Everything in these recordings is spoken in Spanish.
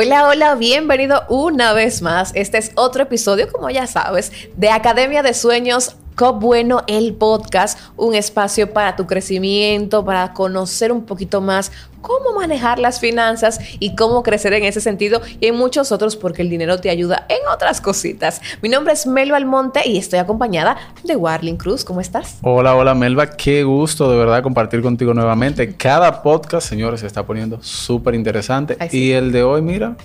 Hola, hola, bienvenido una vez más. Este es otro episodio, como ya sabes, de Academia de Sueños COP Bueno, el podcast, un espacio para tu crecimiento, para conocer un poquito más cómo manejar las finanzas y cómo crecer en ese sentido y en muchos otros porque el dinero te ayuda en otras cositas. Mi nombre es Melba Almonte y estoy acompañada de Warling Cruz. ¿Cómo estás? Hola, hola Melba, qué gusto de verdad compartir contigo nuevamente. Cada podcast, señores, se está poniendo súper interesante y el de hoy, mira,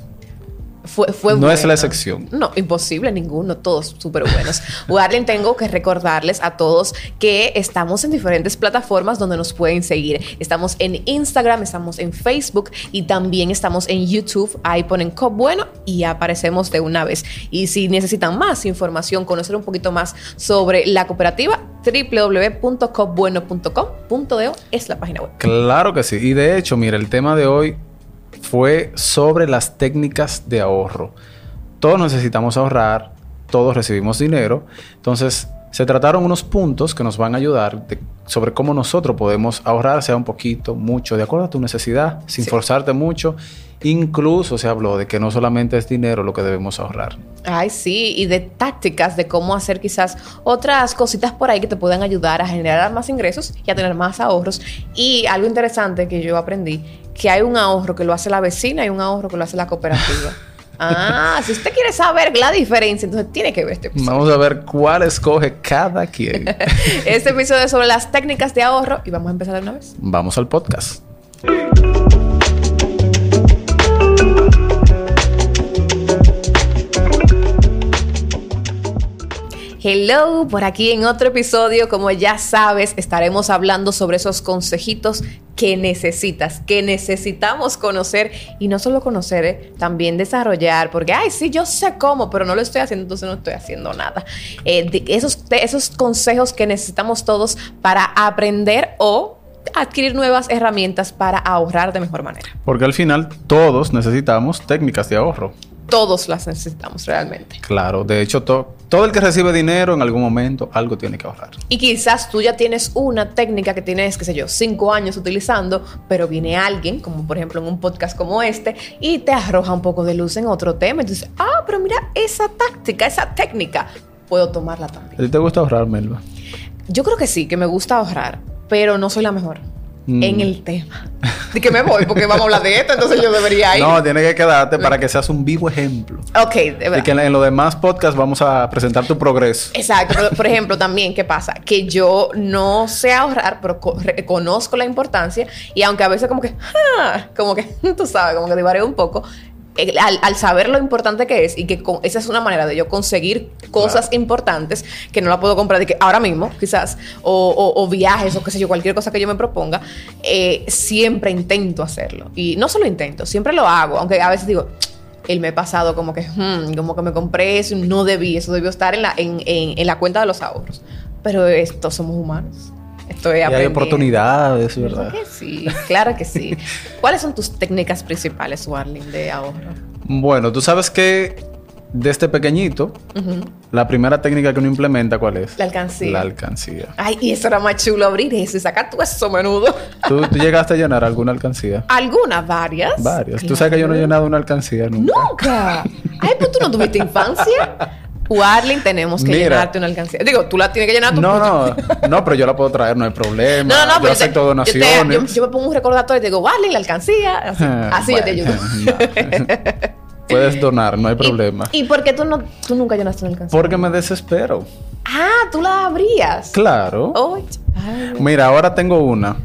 fue, no es la excepción. No, imposible, ninguno, todos súper buenos. Tengo que recordarles a todos que estamos en diferentes plataformas donde nos pueden seguir. Estamos en Instagram, estamos en Facebook y también estamos en YouTube. Ahí ponen COP Bueno y aparecemos de una vez. Y si necesitan más información, conocer un poquito más sobre la cooperativa, www.copbueno.com.do es la página web. Claro que sí. Y de hecho, mira, el tema de hoy fue sobre las técnicas de ahorro. Todos necesitamos ahorrar, todos recibimos dinero, entonces se trataron unos puntos que nos van a ayudar sobre cómo nosotros podemos ahorrar, sea un poquito, mucho, de acuerdo a tu necesidad, sin forzarte mucho. Incluso se habló de que no solamente es dinero lo que debemos ahorrar. Ay, sí, y de tácticas de cómo hacer quizás otras cositas por ahí que te puedan ayudar a generar más ingresos y a tener más ahorros. Y algo interesante que yo aprendí que hay un ahorro que lo hace la vecina y un ahorro que lo hace la cooperativa. Ah, si usted quiere saber la diferencia, entonces tiene que ver este episodio. Vamos a ver cuál escoge cada quien. este episodio es sobre las técnicas de ahorro y vamos a empezar de una vez. Vamos al podcast. Hello, por aquí en otro episodio, como ya sabes, estaremos hablando sobre esos consejitos que necesitas, que necesitamos conocer y no solo conocer, eh, también desarrollar, porque, ay, sí, yo sé cómo, pero no lo estoy haciendo, entonces no estoy haciendo nada. Eh, esos, esos consejos que necesitamos todos para aprender o adquirir nuevas herramientas para ahorrar de mejor manera. Porque al final todos necesitamos técnicas de ahorro todos las necesitamos realmente. Claro, de hecho, todo el que recibe dinero en algún momento algo tiene que ahorrar. Y quizás tú ya tienes una técnica que tienes, qué sé yo, cinco años utilizando, pero viene alguien, como por ejemplo en un podcast como este, y te arroja un poco de luz en otro tema. Entonces, ah, pero mira, esa táctica, esa técnica, puedo tomarla también. ¿A ti te gusta ahorrar, Melba? Yo creo que sí, que me gusta ahorrar, pero no soy la mejor. Mm. en el tema. De que me voy, porque vamos a hablar de esto, entonces yo debería ir. No, tiene que quedarte para que seas un vivo ejemplo. Ok, de verdad. Y que en, los demás podcasts vamos a presentar tu progreso. Exacto. por ejemplo, también, ¿qué pasa? Que yo no sé ahorrar, pero conozco la importancia y aunque a veces como que, ah, como que, tú sabes, como que divaré un poco, al, saber lo importante que es y que esa es una manera de yo conseguir cosas importantes que no la puedo comprar de que ahora mismo, quizás, o, viajes o qué sé yo, cualquier cosa que yo me proponga, eh, siempre intento hacerlo. Y no solo intento, siempre lo hago, aunque a veces digo, el mes pasado como que, hmm, como que me compré eso, no debí, eso debió estar en la, en, en la cuenta de los ahorros. Pero estos somos humanos. Estoy y hay oportunidades, ¿verdad? Claro que sí, claro que sí. ¿Cuáles son tus técnicas principales, Warling, de ahorro? Bueno, tú sabes que desde este pequeñito, la primera técnica que uno implementa, ¿cuál es? La alcancía. La alcancía. Ay, y eso era más chulo abrir eso y sacar todo eso menudo. ¿Tú, llegaste a llenar alguna alcancía? Algunas, varias. Varias. Tú sabes que yo no he llenado una alcancía nunca. ¡Nunca! Ay, pues tú no tuviste infancia. Warling, tenemos que llenarte una alcancía. Digo, tú la tienes que llenar tú. No, no, no, pero yo la puedo traer, no hay problema. No, no. Yo acepto donaciones. Yo, me pongo un recordatorio y te digo, Warling, la alcancía. Así, yo te ayudo. Puedes donar, no hay problema. ¿Y, por qué tú, no, tú nunca llenaste una alcancía? Porque me desespero. Ah, tú la abrías. Claro. Mira, ahora tengo una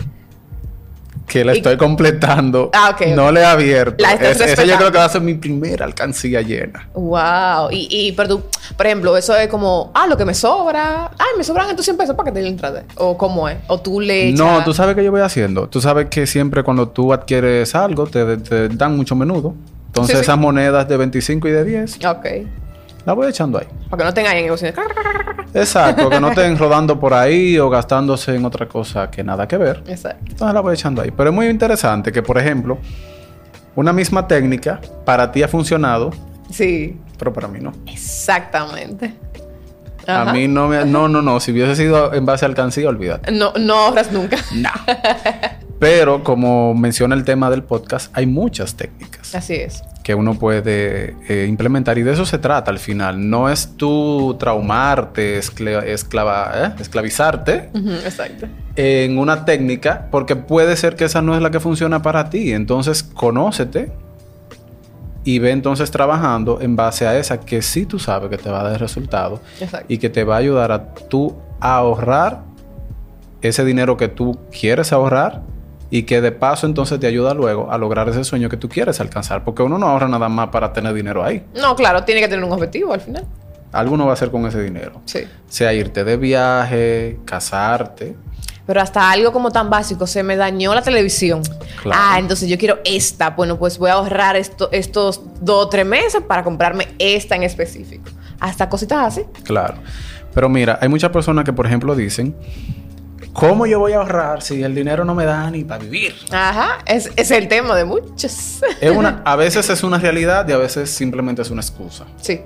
que la estoy completando. Ah, ok. No le he abierto. La esa yo creo que va a ser mi primera alcancía llena. Wow. Y, y pero por ejemplo, eso es como, ah, lo que me sobra. Ay, me sobran estos 100 pesos para que te entrada. O cómo es. O tú le echas... No, tú sabes que yo voy haciendo. Tú sabes que siempre cuando tú adquieres algo, te, dan mucho menudo. Entonces esas monedas de 25 y de 10. Ok. La voy echando ahí. Para que no tengan ahí en Exacto, que no estén rodando por ahí o gastándose en otra cosa que nada que ver. Exacto. Entonces la voy echando ahí. Pero es muy interesante que, por ejemplo, una misma técnica para ti ha funcionado. Sí. Pero para mí no. Exactamente. A mí no me... No, no, no. Si hubiese sido en base a alcancía, olvídate. No, no ahorras nunca. No. Pero como menciona el tema del podcast, hay muchas técnicas. Así es que uno puede eh, implementar y de eso se trata al final. No es tú traumarte, escla- esclava- ¿eh? esclavizarte Exacto. en una técnica porque puede ser que esa no es la que funciona para ti. Entonces, conócete y ve entonces trabajando en base a esa que sí tú sabes que te va a dar resultado Exacto. y que te va a ayudar a tú a ahorrar ese dinero que tú quieres ahorrar y que de paso entonces te ayuda luego a lograr ese sueño que tú quieres alcanzar. Porque uno no ahorra nada más para tener dinero ahí. No, claro, tiene que tener un objetivo al final. Algo uno va a hacer con ese dinero. Sí. Sea irte de viaje, casarte. Pero hasta algo como tan básico, se me dañó la televisión. Claro. Ah, entonces yo quiero esta. Bueno, pues voy a ahorrar esto, estos dos o tres meses para comprarme esta en específico. Hasta cositas así. Claro. Pero mira, hay muchas personas que, por ejemplo, dicen, ¿cómo yo voy a ahorrar si el dinero no me da ni para vivir? Ajá, es, es el tema de muchos. Es una, a veces es una realidad y a veces simplemente es una excusa. sí.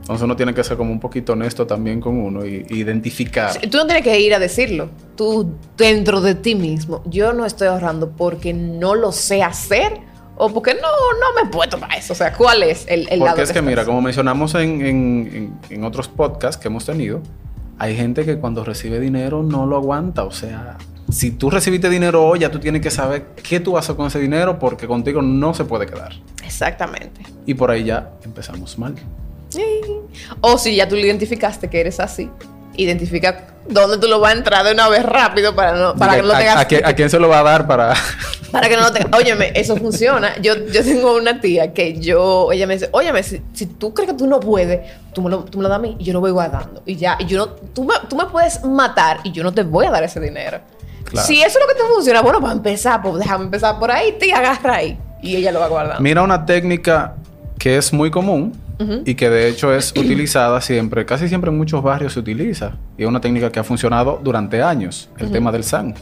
Entonces uno tiene que ser como un poquito honesto también con uno y y identificar. Sí, Tú no tienes que ir a decirlo. Tú dentro de ti mismo. Yo no estoy ahorrando porque no lo sé hacer o porque no, no me puedo para eso. O sea, ¿cuál es el, el lado Porque es que estás? mira, como mencionamos en, en- en- en otros podcasts que hemos tenido, hay gente que cuando recibe dinero no lo aguanta. O sea, si tú recibiste dinero hoy, ya tú tienes que saber qué tú vas a hacer con ese dinero porque contigo no se puede quedar. Exactamente. Y por ahí ya empezamos mal. Sí. O si ya tú lo identificaste que eres así, identifica dónde tú lo vas a entrar de una vez rápido para, no, para que no lo ¿A- tengas. a, quién- a quién se lo va a dar para...? Para que no lo tengas. Óyeme, eso funciona. Yo, yo tengo una tía que yo, ella me dice, óyeme, si, si tú crees que tú no puedes, tú me, lo, tú me lo das a mí y yo lo voy guardando. Y ya, y yo no, tú me, tú me puedes matar y yo no te voy a dar ese dinero. Claro. Si eso es lo que te funciona, bueno, para empezar, pues déjame empezar por ahí, te agarra ahí. Y ella lo va guardando. Mira una técnica que es muy común Y que de hecho es utilizada siempre, casi siempre en muchos barrios se utiliza. Y es una técnica que ha funcionado durante años, el tema del SAN.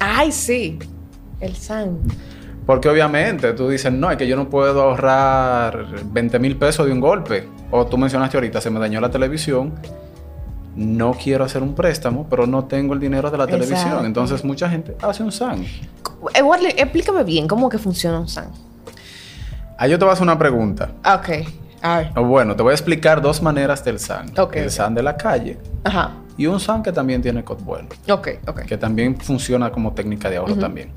Ay, sí. El san. Porque obviamente tú dices, no, es que yo no puedo ahorrar 20 mil pesos de un golpe. O tú mencionaste ahorita, se me dañó la televisión. No quiero hacer un préstamo, pero no tengo el dinero de la Exacto. televisión. Entonces mucha gente hace un SAN. Eh, Warley, explícame bien cómo que funciona un san. Ahí yo te voy a hacer una pregunta. Ah, Ok. A ver. O Bueno, te voy a explicar dos maneras del SAN. Ok, el. SAN de la calle Ajá. y un SAN que también tiene code bueno. Ok, ok. que también funciona como técnica de ahorro también.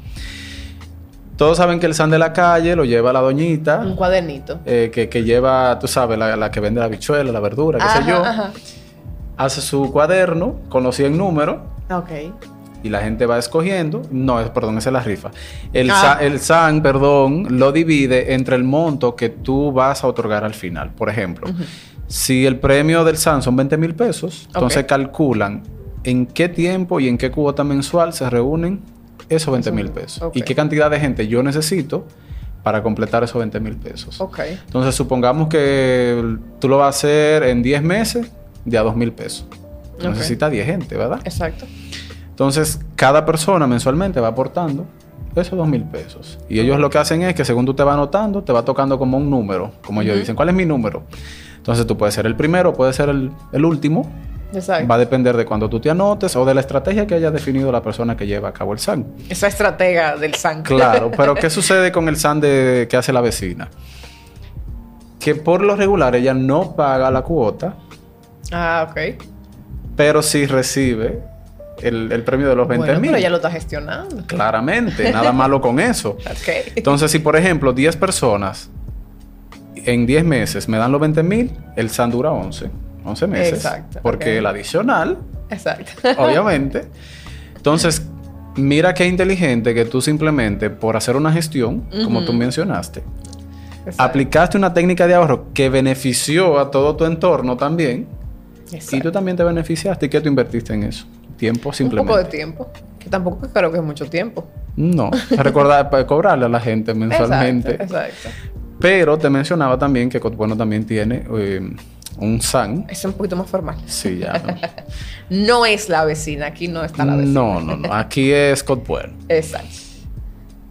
Todos saben que el san de la calle lo lleva la doñita, Un cuadernito. eh, que, que lleva, tú sabes, la, la que vende la bichuela, la verdura, qué Ajá, sé yo. ajá. Hace su cuaderno con los 100 números Ok. Y la gente va escogiendo. No, es, perdón, esa es la rifa. El, Ah. sa- el SAN, perdón, lo divide entre el monto que tú vas a otorgar al final. Por ejemplo, si el premio del SAN son 20 mil pesos, entonces calculan en qué tiempo y en qué cuota mensual se reúnen esos 20 mil pesos. Y qué cantidad de gente yo necesito para completar esos 20 mil pesos. Entonces, supongamos que tú lo vas a hacer en 10 meses de a 2 mil pesos. Necesitas 10 gente, ¿verdad? Exacto. Entonces, cada persona mensualmente va aportando esos dos mil pesos. Y ellos lo que hacen es que según tú te vas anotando, te va tocando como un número. Como ellos dicen, ¿cuál es mi número? Entonces tú puedes ser el primero, puedes ser el, el último. Exacto. Va a depender de cuando tú te anotes o de la estrategia que haya definido la persona que lleva a cabo el SAN. Esa estratega del san. Claro, pero ¿qué sucede con el SAN de, que hace la vecina? Que por lo regular ella no paga la cuota, Ah, ok. pero sí recibe el, el premio de los 20 Bueno, mil. pero ella lo está gestionando. Claramente, nada malo con eso. Entonces, si por ejemplo 10 personas en 10 meses me dan los 20 mil, el SAN dura 11. 11 meses. Exacto, Porque el adicional, Exacto. obviamente. Entonces, mira qué inteligente que tú simplemente por hacer una gestión, como tú mencionaste, Exacto. aplicaste una técnica de ahorro que benefició a todo tu entorno también. Y Exacto. tú también te beneficiaste. ¿Y qué tú invertiste en eso? Tiempo Un simplemente. poco de tiempo. Que tampoco creo que es mucho tiempo. No, recordar para cobrarle a la gente mensualmente. Exacto. Exacto. Pero te mencionaba también que Cotbueno también tiene eh, un SAN. Es un poquito más formal. Sí, ya. No. No es la vecina, aquí no está la vecina. no, no, no. Aquí es Cotbueno. Exacto.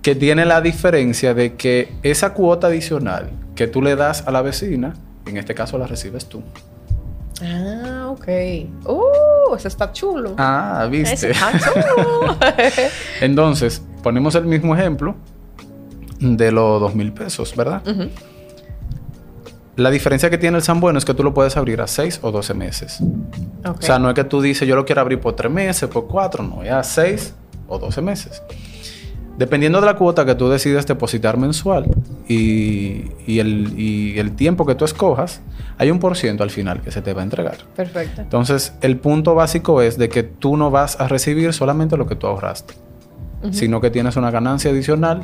Que tiene la diferencia de que esa cuota adicional que tú le das a la vecina, en este caso la recibes tú. Ah, ok. Uh, eso está chulo. Ah, Eso viste. está chulo. Entonces, ponemos el mismo ejemplo de los dos mil pesos, ¿verdad? La diferencia que tiene el San Bueno es que tú lo puedes abrir a 6 o 12 meses. O sea, no es que tú dices, yo lo quiero abrir por 3 meses, por 4, no, es a 6 o 12 meses. Dependiendo de la cuota que tú decidas depositar mensual y, y el, y el tiempo que tú escojas, hay un por ciento al final que se te va a entregar. Perfecto. Entonces, el punto básico es de que tú no vas a recibir solamente lo que tú ahorraste, sino que tienes una ganancia adicional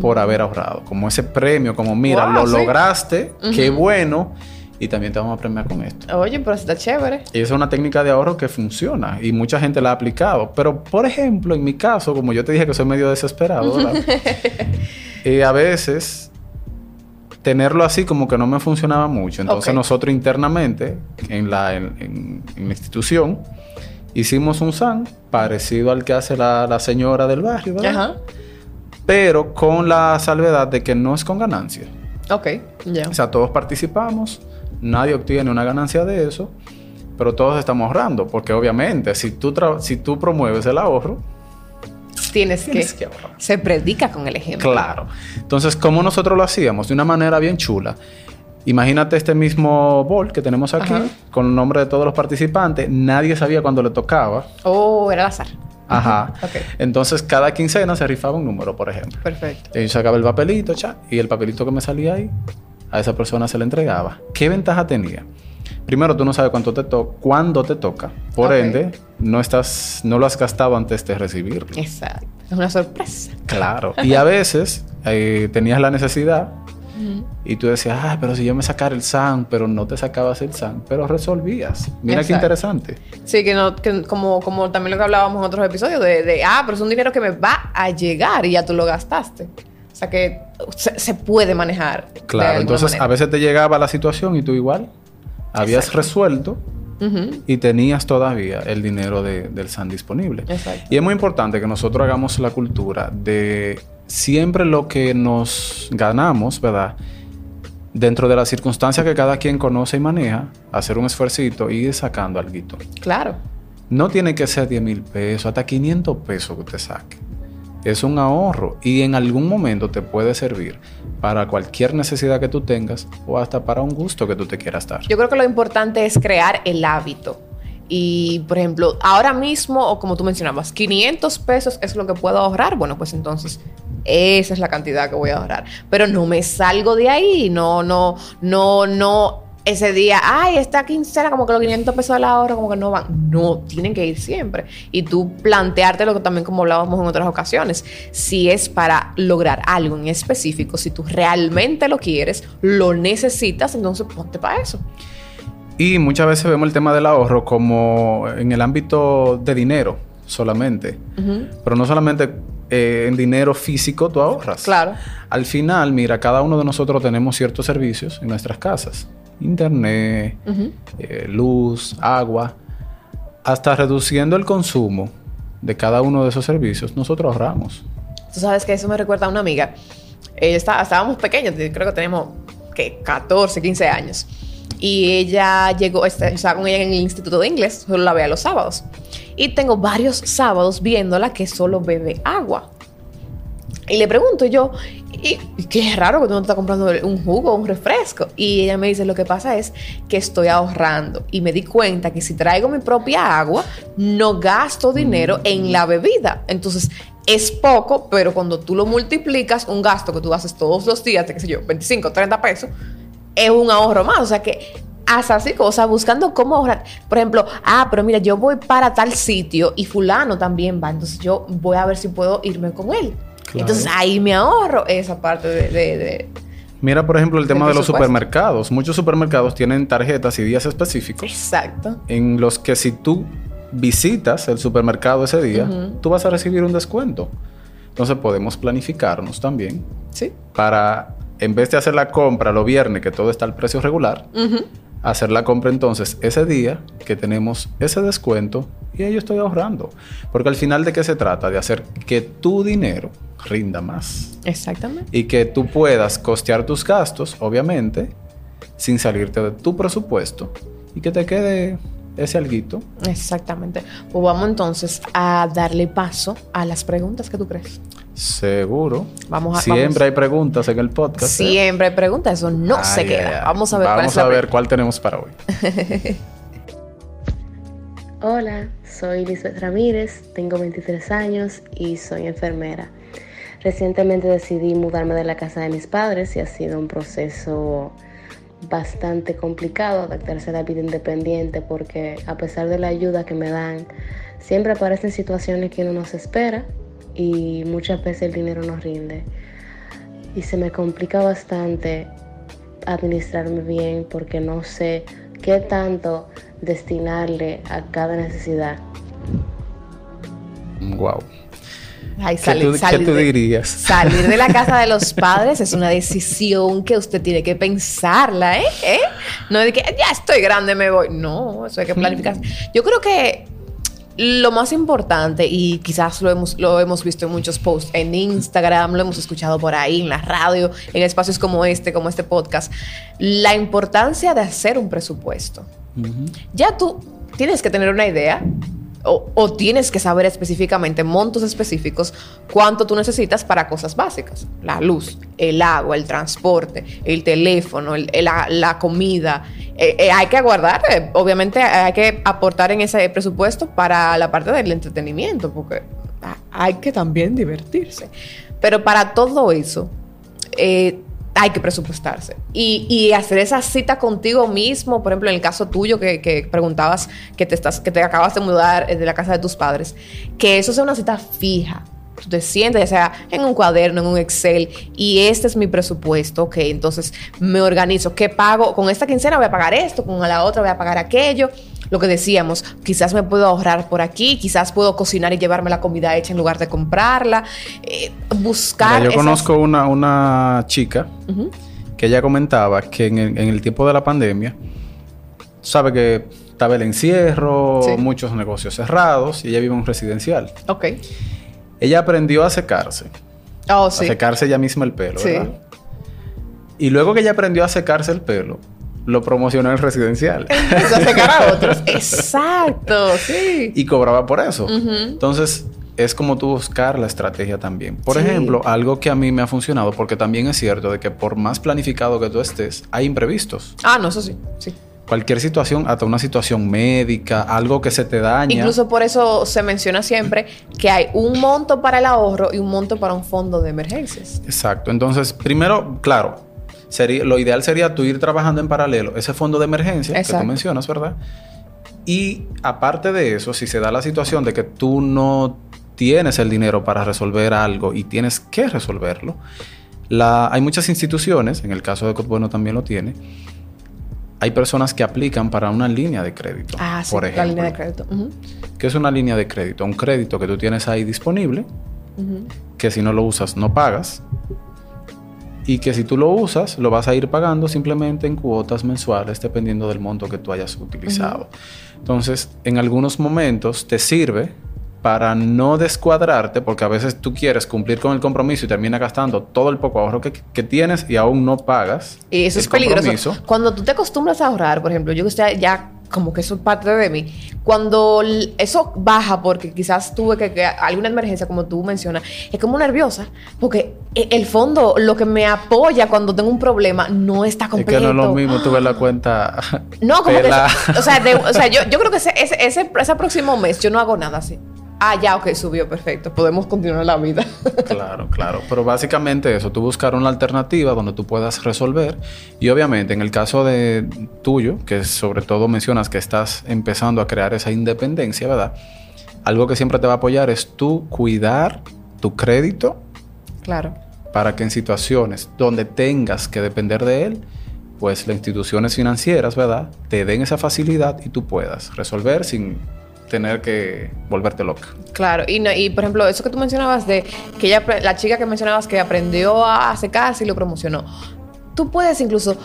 por haber ahorrado. Como ese premio, como mira, Wow, lo sí. lograste, qué bueno, y también te vamos a premiar con esto. Oye, pero está chévere. Y esa es una técnica de ahorro que funciona y mucha gente la ha aplicado. Pero, por ejemplo, en mi caso, como yo te dije que soy medio desesperado. Eh, a veces tenerlo así como que no me funcionaba mucho. Entonces nosotros internamente en la, en, en- en la institución hicimos un SAN parecido al que hace la, la señora del barrio, ¿verdad? Ajá. Pero con la salvedad de que no es con ganancia. Ok, ya. O sea, todos participamos, nadie obtiene una ganancia de eso, pero todos estamos ahorrando, porque obviamente si tú, si tú promueves el ahorro, Tienes, tienes que... que ahorrar. Se predica con el ejemplo. Claro. Entonces, ¿cómo nosotros lo hacíamos? De una manera bien chula. Imagínate este mismo bol que tenemos aquí, Ajá. con el nombre de todos los participantes. Nadie sabía cuándo le tocaba. Oh, era al azar. Ajá. Ok. Entonces, cada quincena se rifaba un número, por ejemplo. Perfecto. Y yo sacaba el papelito, cha, y el papelito que me salía ahí, a esa persona se le entregaba. ¿Qué ventaja tenía? Primero, tú no sabes cuánto te to cuándo te toca. Por Ok. ende, no estás, no lo has gastado antes de recibirlo. Exacto. Es una sorpresa. Claro. Y a veces eh, tenías la necesidad y tú decías, ah, pero si yo me sacara el SAN, pero no te sacabas el SAN, pero resolvías. Mira qué interesante. Sí, que, no, que como, como también lo que hablábamos en otros episodios, de, de, ah, pero es un dinero que me va a llegar y ya tú lo gastaste. O sea que se, se puede manejar. Claro. Entonces, manera. a veces te llegaba la situación y tú igual habías Exacto. resuelto y tenías todavía el dinero de- del SAN disponible. Exacto. Y es muy importante que nosotros hagamos la cultura de siempre lo que nos ganamos, ¿verdad? Dentro de las circunstancias que cada quien conoce y maneja, hacer un esfuercito y ir sacando algo. Claro. No tiene que ser 10 mil pesos, hasta 500 pesos que usted saque. Es un ahorro y en algún momento te puede servir para cualquier necesidad que tú tengas o hasta para un gusto que tú te quieras dar. Yo creo que lo importante es crear el hábito. Y, por ejemplo, ahora mismo, o como tú mencionabas, 500 pesos es lo que puedo ahorrar. Bueno, pues entonces esa es la cantidad que voy a ahorrar. Pero no me salgo de ahí. No, no, no, no. Ese día, ay, esta quincena, como que los 500 pesos del ahorro, como que no van. No, tienen que ir siempre. Y tú plantearte lo que también, como hablábamos en otras ocasiones, si es para lograr algo en específico, si tú realmente lo quieres, lo necesitas, entonces ponte para eso. Y muchas veces vemos el tema del ahorro como en el ámbito de dinero solamente. Pero no solamente eh, en dinero físico tú ahorras. Claro. Al final, mira, cada uno de nosotros tenemos ciertos servicios en nuestras casas. Internet, Ujú. eh, luz, agua. Hasta reduciendo el consumo de cada uno de esos servicios, nosotros ahorramos. Tú sabes que eso me recuerda a una amiga. Ella está- estábamos pequeños, creo que tenemos que 14, 15 años. Y ella llegó, este, estaba con ella en el instituto de inglés, solo la veía los sábados. Y tengo varios sábados viéndola que solo bebe agua. Y le pregunto yo, y, qué raro que tú no estás comprando un jugo, un refresco. Y ella me dice, lo que pasa es que estoy ahorrando. Y me di cuenta que si traigo mi propia agua, no gasto dinero en la bebida. Entonces, es poco, pero cuando tú lo multiplicas, un gasto que tú haces todos los días, de qué sé yo, 25, 30 pesos, es un ahorro más. O sea que hasta así cosas, buscando cómo ahorrar. Por ejemplo, ah, pero mira, yo voy para tal sitio y fulano también va. Entonces yo voy a ver si puedo irme con él. Claro. Entonces ahí me ahorro esa parte de... de- de- Mira, por ejemplo, el tema de los supermercados. Muchos supermercados tienen tarjetas y días específicos Exacto. en los que si tú visitas el supermercado ese día, tú vas a recibir un descuento. Entonces podemos planificarnos también Sí. para, en vez de hacer la compra los viernes, que todo está al precio regular. Hacer la compra entonces ese día que tenemos ese descuento y ahí yo estoy ahorrando. Porque al final de qué se trata? De hacer que tu dinero rinda más Exactamente. y que tú puedas costear tus gastos, obviamente, sin salirte de tu presupuesto y que te quede ese alguito. Exactamente. Pues vamos entonces a darle paso a las preguntas que tú crees. Seguro. Vamos a- Siempre vamos. hay preguntas en el podcast. ¿eh? Siempre hay preguntas, eso no se queda. Vamos a ver cuál Vamos la a ver cuál tenemos para hoy. Hola, soy Lisbeth Ramírez, tengo 23 años y soy enfermera. Recientemente decidí mudarme de la casa de mis padres y ha sido un proceso bastante complicado adaptarse a la vida independiente porque a pesar de la ayuda que me dan, siempre aparecen situaciones que uno no se espera y muchas veces el dinero no rinde. Y se me complica bastante administrarme bien porque no sé qué tanto destinarle a cada necesidad. Wow. Ay, ¿Qué salir, tú, qué salir tú de- dirías? Salir de la casa de los padres es una decisión que usted tiene que pensarla, ¿eh? ¿Eh? No es de que ya estoy grande, me voy. No, eso hay que planificar. Yo creo que lo más importante, y quizás lo hemos, lo hemos visto en muchos posts en Instagram, lo hemos escuchado por ahí, en la radio, en espacios como este, como este podcast, la importancia de hacer un presupuesto. Ya tú tienes que tener una idea o, o tienes que saber específicamente, montos específicos, cuánto tú necesitas para cosas básicas. La luz, el agua, el transporte, el teléfono, el- el- la, la comida. Eh, eh, hay que aguardar, eh, obviamente hay que aportar en ese presupuesto para la parte del entretenimiento, porque hay que también divertirse. Pero para todo eso, hay que presupuestarse. Y, hacer esa cita contigo mismo, por ejemplo, en el caso tuyo que, que preguntabas que te, estás, que te acabas de mudar de la casa de tus padres, que eso sea una cita fija. Tú te sientas, ya sea en un cuaderno, en un Excel, y este es mi presupuesto, ok, entonces me organizo, ¿qué pago? Con esta quincena voy a pagar esto, con la otra voy a pagar aquello. Lo que decíamos, quizás me puedo ahorrar por aquí, quizás puedo cocinar y llevarme la comida hecha en lugar de comprarla. Eh, buscar. Mira, yo esas- conozco una, una chica que ella comentaba que en el, en el tiempo de la pandemia, sabe que estaba el encierro, Sí. muchos negocios cerrados y ella vive en un residencial. Ok. Ella aprendió a secarse, Oh, a secarse ella misma el pelo, Sí. ¿verdad? Y luego que ella aprendió a secarse el pelo, lo promocionó en el residencial Empezó a secar a otros. Exacto, sí. y cobraba por eso. Entonces, es como tú buscar la estrategia también. Por Sí. ejemplo, algo que a mí me ha funcionado, porque también es cierto de que por más planificado que tú estés, hay imprevistos. Ah, no, eso sí. sí. Cualquier situación, hasta una situación médica, algo que se te daña. Incluso por eso se menciona siempre que hay un monto para el ahorro y un monto para un fondo de emergencias. Exacto. Entonces, primero, claro, sería, lo ideal sería tú ir trabajando en paralelo ese fondo de emergencia que Exacto. tú mencionas, ¿verdad? Y aparte de eso, si se da la situación de que tú no tienes el dinero para resolver algo y tienes que resolverlo, la, hay muchas instituciones, en el caso de Cotbueno también lo tiene, hay personas que aplican para una línea de crédito. Ah, sí, por la ejemplo. línea de crédito. ¿Qué es una línea de crédito? Un crédito que tú tienes ahí disponible, que si no lo usas no pagas y que si tú lo usas lo vas a ir pagando simplemente en cuotas mensuales dependiendo del monto que tú hayas utilizado. Entonces, en algunos momentos te sirve para no descuadrarte, porque a veces tú quieres cumplir con el compromiso y terminas gastando todo el poco ahorro que, que tienes y aún no pagas. Y eso el es peligroso. compromiso. Cuando tú te acostumbras a ahorrar, por ejemplo, yo que estoy ya como que eso es parte de mí. Cuando eso baja porque quizás tuve que, que alguna emergencia, como tú mencionas, es como nerviosa, porque e- el fondo, lo que me apoya cuando tengo un problema, no está Es completo. que no es lo mismo tú ves la cuenta. No, como que... O sea, de- o sea, yo, yo creo que ese, ese, ese, ese próximo mes yo no hago nada así. Ah, ya, ok, subió, perfecto. Podemos continuar la vida. Claro, claro. Pero básicamente eso, tú buscar una alternativa donde tú puedas resolver. Y obviamente en el caso de tuyo, que sobre todo mencionas que estás empezando a crear esa independencia, ¿verdad? Algo que siempre te va a apoyar es tú cuidar tu crédito claro. para que en situaciones donde tengas que depender de él, pues las instituciones financieras, ¿verdad? Te den esa facilidad y tú puedas resolver sin tener que volverte loca. Claro, y, no- y por ejemplo, eso que tú mencionabas de que ella, la chica que mencionabas que aprendió a secarse y lo promocionó, tú puedes incluso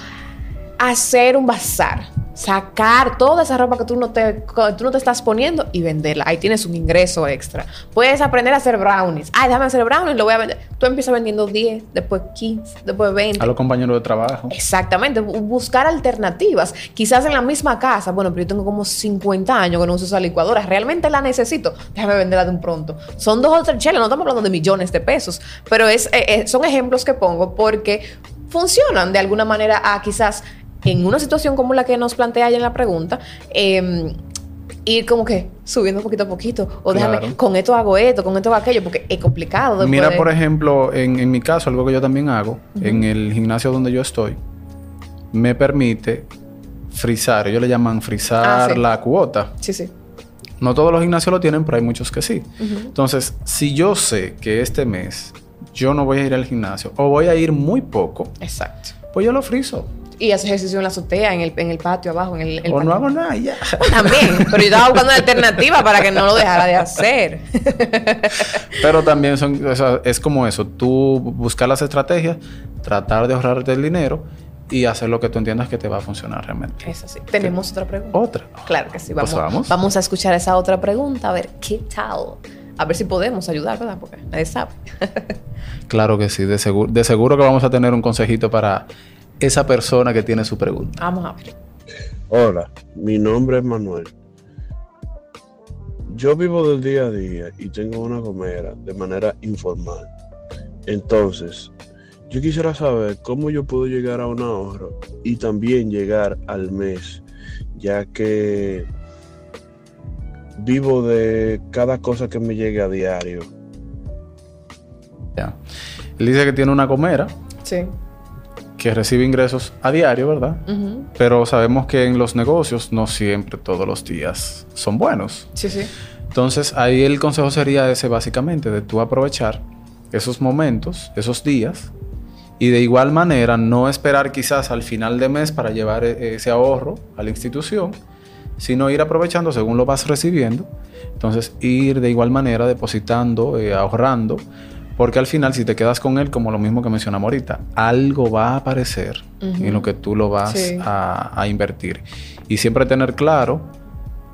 hacer un bazar. Sacar toda esa ropa que tú no te, tú no te estás poniendo y venderla. Ahí tienes un ingreso extra. Puedes aprender a hacer brownies. Ay, déjame hacer brownies, lo voy a vender. Tú empiezas vendiendo 10, después 15, después 20. A los compañeros de trabajo. Exactamente, bu- buscar alternativas. Quizás en la misma casa, bueno, pero yo tengo como 50 años que no uso esa licuadora, realmente la necesito, déjame venderla de un pronto. Son dos o tres chelas, no estamos hablando de millones de pesos, pero es, eh, eh, son ejemplos que pongo porque funcionan de alguna manera a quizás en una situación como la que nos plantea ella en la pregunta, eh, ir como que subiendo poquito a poquito, o déjame, Claro. con esto hago esto, con esto hago aquello, porque es complicado. Mira, de- por ejemplo, en, en mi caso, algo que yo también hago, en el gimnasio donde yo estoy, me permite frizar, ellos le llaman frizar Ah, sí. la cuota. Sí, sí. No todos los gimnasios lo tienen, pero hay muchos que sí. Entonces, si yo sé que este mes yo no voy a ir al gimnasio o voy a ir muy poco, Exacto. pues yo lo frizo. Y hacer ejercicio en la azotea, en el, en el patio abajo, en el, el o no hago nada ya. También, pero yo estaba buscando una alternativa para que no lo dejara de hacer. Pero también son, o sea, es como eso, tú buscar las estrategias, tratar de ahorrarte el dinero y hacer lo que tú entiendas que te va a funcionar realmente. Es así. ¿Tenemos otra pregunta? Otra. Claro que sí. Pues Vamos, vamos. a escuchar esa otra pregunta, a ver qué tal. A ver si podemos ayudar, ¿verdad? Porque nadie sabe. Claro que sí, de seguro, de seguro que vamos a tener un consejito para esa persona que tiene su pregunta. Vamos a ver. Hola, mi nombre es Manuel. Yo vivo del día a día y tengo una gomera de manera informal. Entonces, yo quisiera saber cómo yo puedo llegar a un ahorro y también llegar al mes, ya que vivo de cada cosa que me llegue a diario. Ya. Él dice que tiene una comera Sí. Que recibe ingresos a diario, ¿verdad? Pero sabemos que en los negocios no siempre todos los días son buenos. Sí, sí. Entonces, ahí el consejo sería ese básicamente, de tú aprovechar esos momentos, esos días, y de igual manera no esperar quizás al final de mes para llevar e- ese ahorro a la institución, sino ir aprovechando según lo vas recibiendo. Entonces, ir de igual manera depositando, eh, ahorrando, porque al final si te quedas con él, como lo mismo que mencionamos ahorita, algo va a aparecer Ujú. en lo que tú lo vas Sí. a, a invertir. Y siempre tener claro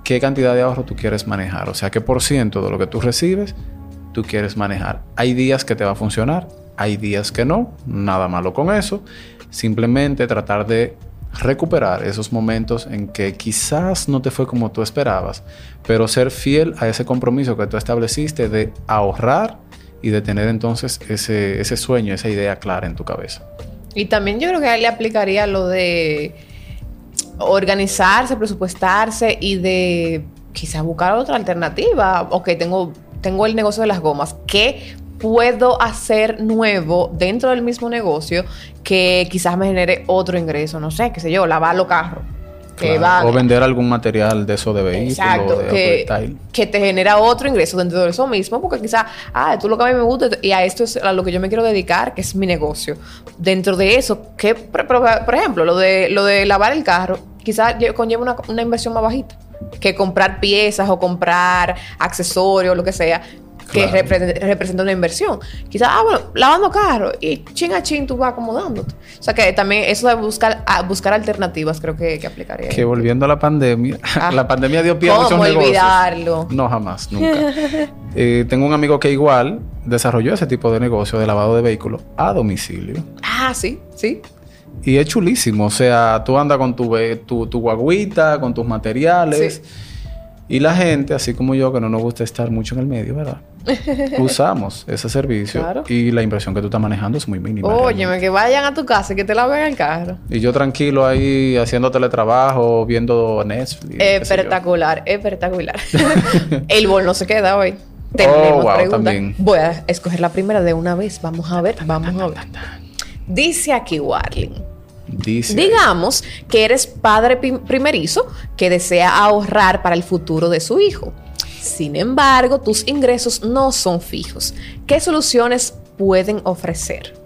qué cantidad de ahorro tú quieres manejar. O sea, qué por ciento de lo que tú recibes tú quieres manejar. Hay días que te va a funcionar, hay días que no, nada malo con eso. Simplemente tratar de recuperar esos momentos en que quizás no te fue como tú esperabas, pero ser fiel a ese compromiso que tú estableciste de ahorrar y de tener entonces ese, ese sueño, esa idea clara en tu cabeza. Y también yo creo que a él le aplicaría lo de organizarse, presupuestarse y de quizás buscar otra alternativa. Ok, tengo, tengo el negocio de las gomas. ¿Qué puedo hacer nuevo dentro del mismo negocio que quizás me genere otro ingreso? No sé, qué sé yo, lavar los carros. Claro. O vender algún material de eso de vehículo, Exacto, de que, que te genera otro ingreso dentro de eso mismo, porque quizás, ah, es lo que a mí me gusta y a esto es a lo que yo me quiero dedicar, que es mi negocio. Dentro de eso, que, por, por- ejemplo, lo de, lo de lavar el carro, quizás lle- conlleva una, una inversión más bajita que comprar piezas o comprar accesorios, lo que sea, que Claro. repre- representa una inversión. Quizás, ah, bueno, lavando carro y chin a chin tú vas acomodándote. O sea que también eso de buscar, a buscar alternativas creo que, que aplicaría. Que volviendo a la pandemia, Ah. la pandemia dio pie a muchos ¿Cómo negocios. olvidarlo? No, jamás, nunca. Eh, tengo un amigo que igual desarrolló ese tipo de negocio de lavado de vehículos a domicilio. Ah, sí, sí. Y es chulísimo. O sea, tú andas con tu, tu, tu guaguita, con tus materiales. Sí. Y la gente, así como yo, que no nos gusta estar mucho en el medio, ¿verdad? Usamos ese servicio. Claro. Y la inversión que tú estás manejando es muy mínima. Óyeme, que vayan a tu casa y que te laven el carro. Y yo tranquilo ahí haciendo teletrabajo, viendo Netflix. Espectacular, espectacular. el bol no se queda hoy. Tenemos Oh, wow, preguntas. también. Voy a escoger la primera de una vez. Vamos a ver, vamos a ver. Dice aquí Warling. Dice. Digamos que eres padre primerizo que desea ahorrar para el futuro de su hijo. Sin embargo, tus ingresos no son fijos. ¿Qué soluciones pueden ofrecer?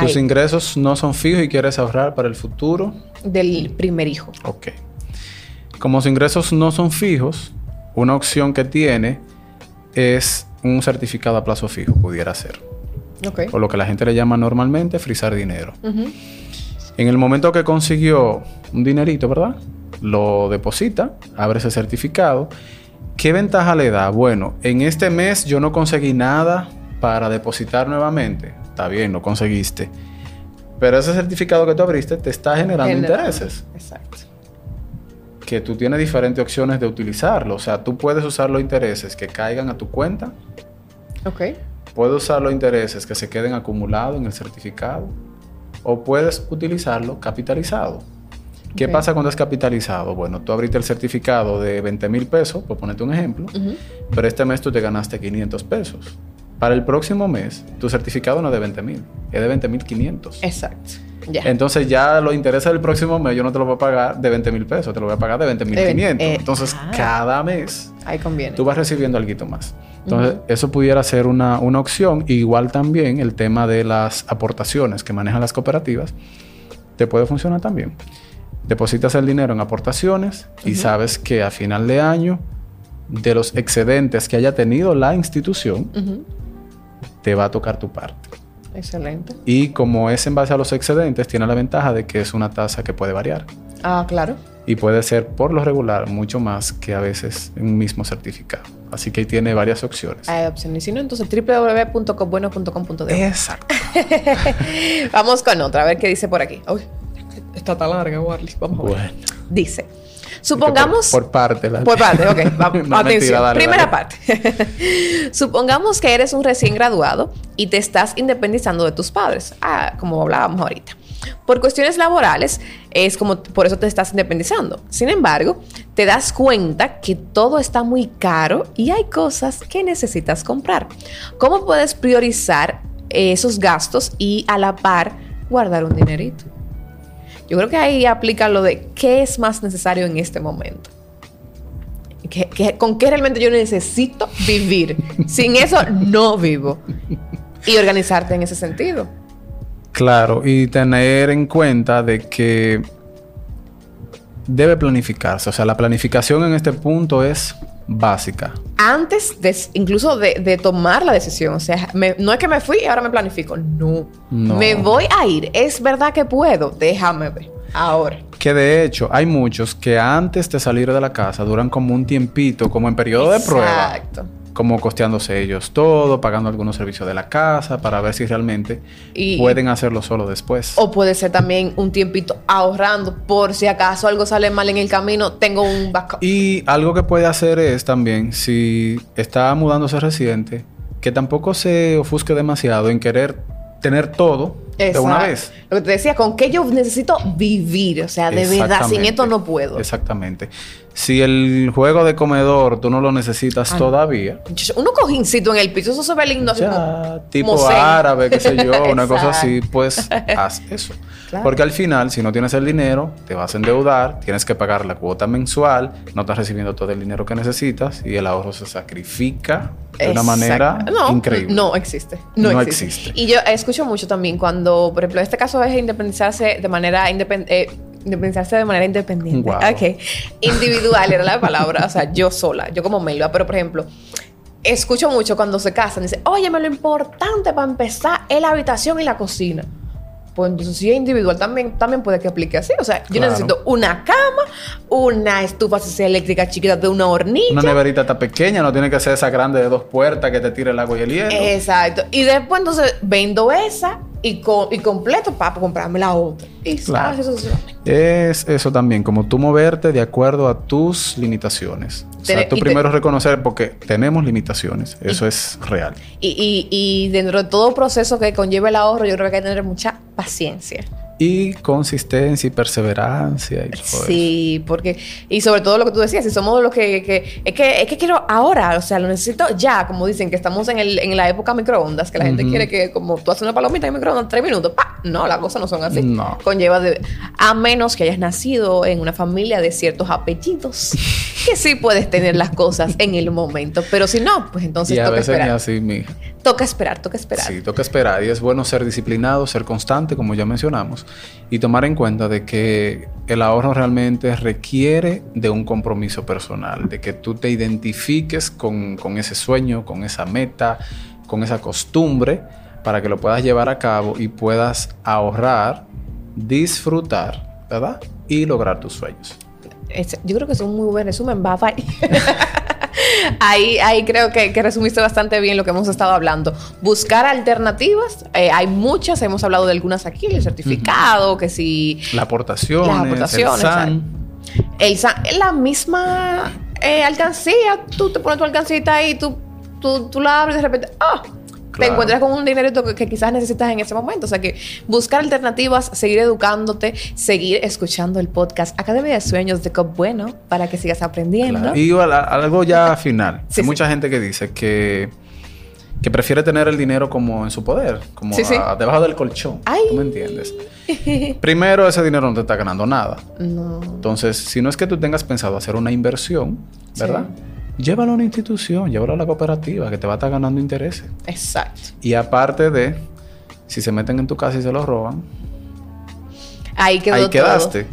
Tus ingresos no son fijos y quieres ahorrar para el futuro. del primer hijo. Ok. Como sus ingresos no son fijos, una opción que tiene es un certificado a plazo fijo, pudiera ser. Ok. O lo que la gente le llama normalmente frizar dinero. En el momento que consiguió un dinerito, ¿verdad? Lo deposita, abre ese certificado. ¿Qué ventaja le da? Bueno, en este mes yo no conseguí nada para depositar nuevamente. Está bien, no conseguiste. Pero ese certificado que tú abriste te está generando Generando. intereses. Exacto. Que tú tienes diferentes opciones de utilizarlo. O sea, tú puedes usar los intereses que caigan a tu cuenta. Ok. Puedes usar los intereses que se queden acumulados en el certificado. O puedes utilizarlo capitalizado. ¿Qué pasa cuando es capitalizado? Bueno, tú abriste el certificado de 20 mil pesos, por ponerte un ejemplo, Ujú. pero este mes tú te ganaste 500 pesos. Para el próximo mes, tu certificado no es de 20 mil, es de 20 mil 500. Exacto. Entonces ya los intereses del próximo mes yo no te lo voy a pagar de 20 mil pesos, te lo voy a pagar de 20 mil De 500. eh, Entonces ah. cada mes Ahí conviene. tú vas recibiendo algo más. Entonces eso pudiera ser una, una opción. Igual también el tema de las aportaciones que manejan las cooperativas te puede funcionar también. Depositas el dinero en aportaciones y sabes que a final de año de los excedentes que haya tenido la institución te va a tocar tu parte. Excelente. Y como es en base a los excedentes, tiene la ventaja de que es una tasa que puede variar. Ah, claro. Y puede ser por lo regular mucho más que a veces un mismo certificado. Así que ahí tiene varias opciones. Hay opciones. Si no, entonces www.cobueno.com.de. Exacto. Vamos con otra, a ver qué dice por aquí. Uy, está tan larga, Warly. Vamos a ver. Bueno. Dice, supongamos... Por, por parte. la- Por parte, ok. Va- No, atención. mentira, dale, Primera dale. parte. Supongamos que eres un recién graduado y te estás independizando de tus padres. Ah, como hablábamos ahorita. Por cuestiones laborales, es como por eso te estás independizando. Sin embargo, te das cuenta que todo está muy caro y hay cosas que necesitas comprar. ¿Cómo puedes priorizar esos gastos y a la par guardar un dinerito? Yo creo que ahí aplica lo de qué es más necesario en este momento. ¿Qué- con qué realmente yo necesito vivir? Sin eso no vivo. Y organizarte en ese sentido. Claro, y tener en cuenta de que debe planificarse. O sea, la planificación en este punto es básica. Antes de, incluso de, de tomar la decisión. O sea, me- no es que me fui y ahora me planifico. No. No. Me voy a ir. Es verdad que puedo. Déjame ver. Ahora. Que de hecho hay muchos que antes de salir de la casa duran como un tiempito, como en periodo de prueba. Exacto. Como costeándose ellos todo, pagando algunos servicios de la casa para ver si realmente Y- pueden hacerlo solo después. O puede ser también un tiempito ahorrando por si acaso algo sale mal en el camino, tengo un backup. Y algo que puede hacer es también, si está mudándose reciente, que tampoco se ofusque demasiado en querer tener todo de una Exacto. vez. Lo que te decía, con que yo necesito vivir, o sea, de verdad, sin esto no puedo. Exactamente. Si el juego de comedor tú no lo necesitas Ah, todavía, Uno cojincito en el piso, eso se ve lindo así como- ya, tipo como árabe, qué sé yo, una cosa así, Exacto. pues haz eso. Claro. Porque al final, si no tienes el dinero, te vas a endeudar, tienes que pagar la cuota mensual, no estás recibiendo todo el dinero que necesitas y el ahorro se sacrifica de una manera No, increíble. No existe. No, No existe. existe. Y yo escucho mucho también cuando, por ejemplo, este caso es independizarse de manera independiente. independizarse de manera independiente. Wow. Ok. Individual era la palabra. O sea, yo sola. Yo como Melba. Pero, por ejemplo, escucho mucho cuando se casan. Dice, oye, lo importante para empezar es la habitación y la cocina. Pues entonces, si es individual, también, también puede que aplique así. O sea, yo Claro. necesito una cama, una estufa eléctrica chiquita de una hornilla. Una neverita está pequeña, no tiene que ser esa grande de dos puertas que te tire el agua y el hielo. Exacto. Y después entonces vendo esa y, co- y completo para comprarme la otra. Y Claro. así sucesivamente. Es eso también, como tú moverte de acuerdo a tus limitaciones. O sea, tú te- primero reconocer porque tenemos limitaciones, eso es real. Y, y, y dentro de todo proceso que conlleva el ahorro, yo creo que hay que tener mucha paciencia. Y consistencia y perseverancia y todo eso. Sí, porque, y sobre todo lo que tú decías, si somos los que, que- es que, es que quiero ahora, o sea, lo necesito ya, como dicen, que estamos en, el, en la época microondas, que la gente quiere que como tú haces una palomita en microondas, tres minutos, ¡pa! No, las cosas no son así. No. Conlleva de, a menos que hayas nacido en una familia de ciertos apellidos, que sí puedes tener las cosas en el momento, pero si no, pues entonces Y a toca veces ni esperar. así, mija. Toca esperar, toca esperar. Sí, toca esperar. Y es bueno ser disciplinado, ser constante, como ya mencionamos, y tomar en cuenta de que el ahorro realmente requiere de un compromiso personal, de que tú te identifiques con, con ese sueño, con esa meta, con esa costumbre, para que lo puedas llevar a cabo y puedas ahorrar disfrutar, ¿verdad? Y lograr tus sueños. Yo creo que es un muy buen resumen. Bye bye. ahí, ahí creo que, que resumiste bastante bien lo que hemos estado hablando. Buscar alternativas. eh, hay muchas, hemos hablado de algunas aquí, el certificado, que si Las aportaciones, Las aportaciones, el SAN. el sa- la misma eh, alcancía, tú te pones tu alcancita ahí, tú, tú, tú la abres y de repente, ¡ah! Claro. encuentras con un dinerito que, que quizás necesitas en ese momento. O sea que buscar alternativas, seguir educándote, seguir escuchando el podcast Academia de Sueños de Cop Bueno para que sigas aprendiendo. Claro. Y al- algo ya final. Sí, Hay sí. mucha gente que dice que, que prefiere tener el dinero como en su poder, como Sí, sí. a- debajo del colchón. Ay. ¿Tú me entiendes? Primero, ese dinero no te está ganando nada. No. Entonces, si no es que tú tengas pensado hacer una inversión, ¿verdad? Llévalo a una institución, llévalo a la cooperativa, que te va a estar ganando intereses. Exacto. Y aparte de, si se meten en tu casa y se lo roban, Ahí quedó ahí todo.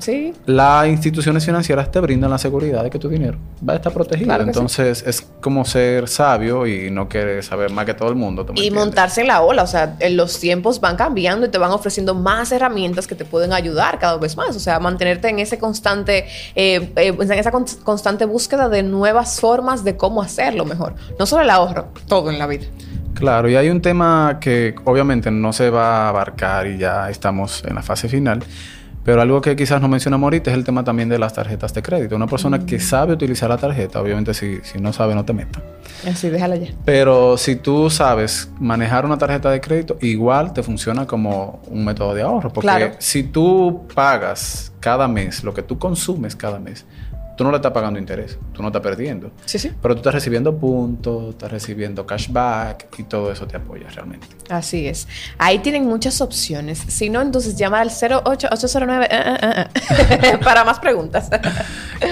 Sí. Las instituciones financieras te brindan la seguridad de que tu dinero va a estar protegido. Claro que sí. Entonces, es como ser sabio y no querer saber más que todo el mundo. ¿tú me Y entiendes? montarse en la ola, o sea, en los tiempos van cambiando y te van ofreciendo más herramientas que te pueden ayudar cada vez más, o sea, mantenerte en ese constante, eh, eh, en esa con- constante búsqueda de nuevas formas de cómo hacerlo mejor. No solo el ahorro, todo en la vida. Claro, y hay un tema que obviamente no se va a abarcar y ya estamos en la fase final, pero algo que quizás no mencionamos ahorita es el tema también de las tarjetas de crédito. Una persona Mm. que sabe utilizar la tarjeta, obviamente si, si no sabe no te metas. Así, déjala ya. Pero si tú sabes manejar una tarjeta de crédito, igual te funciona como un método de ahorro. Porque Claro. si tú pagas cada mes lo que tú consumes cada mes, tú no le estás pagando interés, tú no estás perdiendo. Sí, sí. Pero tú estás recibiendo puntos, estás recibiendo cashback y todo eso te apoya realmente. Así es. Ahí tienen muchas opciones. Si no, entonces llama al 08809 eh, eh, eh, eh, para más preguntas.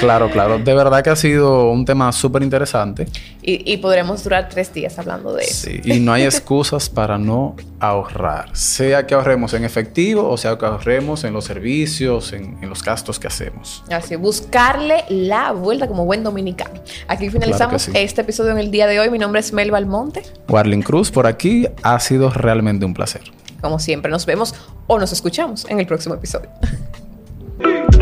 Claro, claro. De verdad que ha sido un tema súper interesante. y, y podremos durar tres días hablando de eso. Sí, y no hay excusas para no ahorrar. Sea que ahorremos en efectivo o sea que ahorremos en los servicios, en, en los gastos que hacemos. Así, buscarle la vuelta como buen dominicano. Aquí finalizamos Claro que sí. este episodio en el día de hoy. Mi nombre es Melba Almonte. Warling Cruz por aquí ha sido realmente un placer. Como siempre, nos vemos o nos escuchamos en el próximo episodio.